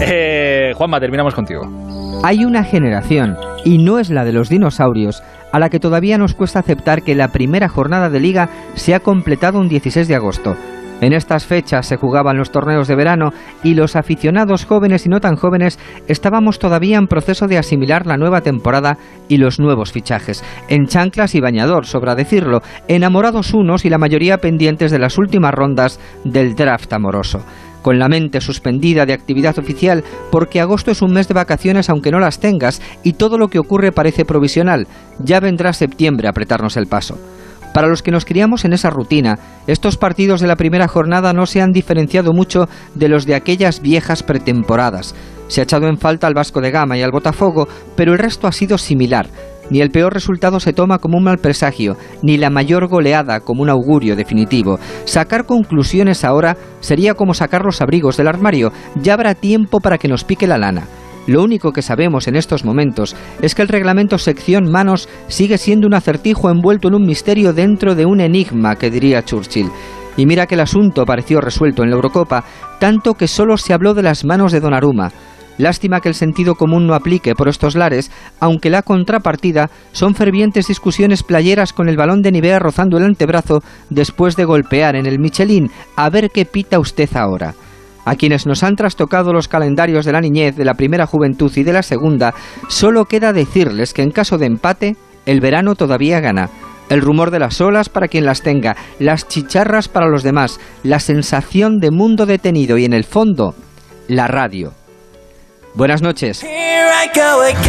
Eh, Juanma, terminamos contigo. Hay una generación, y no es la de los dinosaurios, a la que todavía nos cuesta aceptar que la primera jornada de liga se ha completado un 16 de agosto. En estas fechas se jugaban los torneos de verano y los aficionados jóvenes y no tan jóvenes estábamos todavía en proceso de asimilar la nueva temporada y los nuevos fichajes, en chanclas y bañador, sobra decirlo, enamorados unos y la mayoría pendientes de las últimas rondas del draft amoroso con la mente suspendida de actividad oficial porque agosto es un mes de vacaciones aunque no las tengas y todo lo que ocurre parece provisional. Ya vendrá septiembre a apretarnos el paso. Para los que nos criamos en esa rutina, estos partidos de la primera jornada no se han diferenciado mucho de los de aquellas viejas pretemporadas. Se ha echado en falta al Vasco de Gama y al Botafogo, pero el resto ha sido similar. Ni el peor resultado se toma como un mal presagio, ni la mayor goleada como un augurio definitivo. Sacar conclusiones ahora sería como sacar los abrigos del armario, ya habrá tiempo para que nos pique la lana. Lo único que sabemos en estos momentos es que el reglamento sección manos sigue siendo un acertijo envuelto en un misterio dentro de un enigma, que diría Churchill. Y mira que el asunto pareció resuelto en la Eurocopa, tanto que solo se habló de las manos de Donnarumma. Lástima que el sentido común no aplique por estos lares, aunque la contrapartida son fervientes discusiones playeras con el balón de Nivea rozando el antebrazo después de golpear en el Michelin. A ver qué pita usted ahora. A quienes nos han trastocado los calendarios de la niñez, de la primera juventud y de la segunda, solo queda decirles que en caso de empate, el verano todavía gana. El rumor de las olas para quien las tenga, las chicharras para los demás, la sensación de mundo detenido y en el fondo, la radio. Buenas noches.